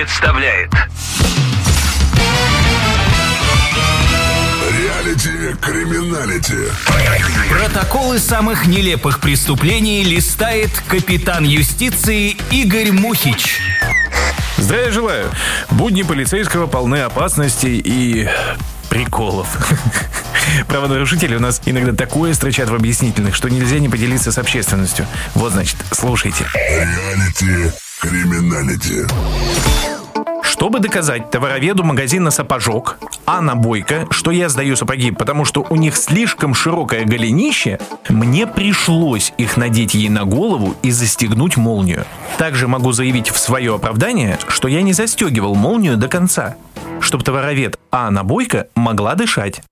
представляет Реалити криминалити. Протоколы самых нелепых преступлений листает капитан юстиции Игорь Мухич. Здравия желаю. Будни полицейского полны опасностей и приколов. Правонарушители у нас иногда такое строчат в объяснительных, что нельзя не поделиться с общественностью. Вот, значит, слушайте. Реалити криминалити. Чтобы доказать товароведу магазина «Сапожок» Анна Бойко, что я сдаю сапоги, потому что у них слишком широкое голенище, мне пришлось их надеть ей на голову и застегнуть молнию. Также могу заявить в свое оправдание, что я не застегивал молнию до конца, чтобы товаровед Анна Бойко могла дышать.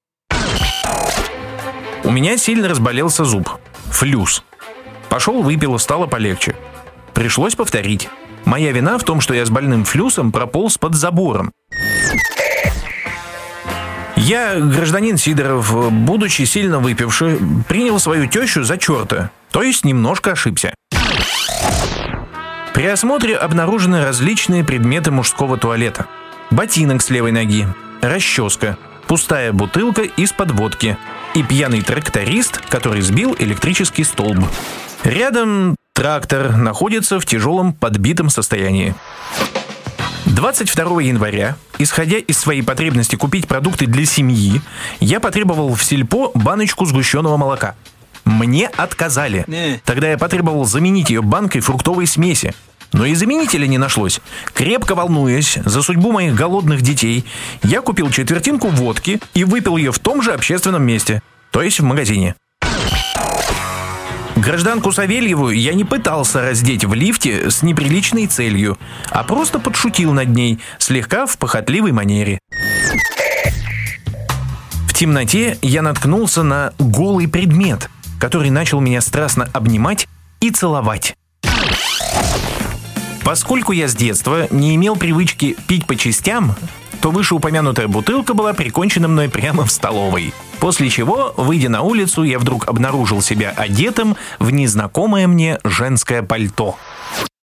У меня сильно разболелся зуб. Флюс. Пошел, выпил, стало полегче. Пришлось повторить. Моя вина в том, что я с больным флюсом прополз под забором. Я, гражданин Сидоров, будучи сильно выпивший, принял свою тещу за черта, то есть немножко ошибся. При осмотре обнаружены различные предметы мужского туалета. Ботинок с левой ноги, расческа, пустая бутылка из-под водки и пьяный тракторист, который сбил электрический столб. Рядом трактор находится в тяжелом подбитом состоянии. 22 января, исходя из своей потребности купить продукты для семьи, я потребовал в сельпо баночку сгущенного молока. Мне отказали. Тогда я потребовал заменить ее банкой фруктовой смеси. Но и заменителя не нашлось. Крепко волнуясь за судьбу моих голодных детей, я купил четвертинку водки и выпил ее в том же общественном месте, то есть в магазине. Гражданку Савельеву я не пытался раздеть в лифте с неприличной целью, а просто подшутил над ней, слегка в похотливой манере. В темноте я наткнулся на голый предмет, который начал меня страстно обнимать и целовать. Поскольку я с детства не имел привычки пить по частям, то вышеупомянутая бутылка была прикончена мной прямо в столовой. После чего, выйдя на улицу, я вдруг обнаружил себя одетым в незнакомое мне женское пальто.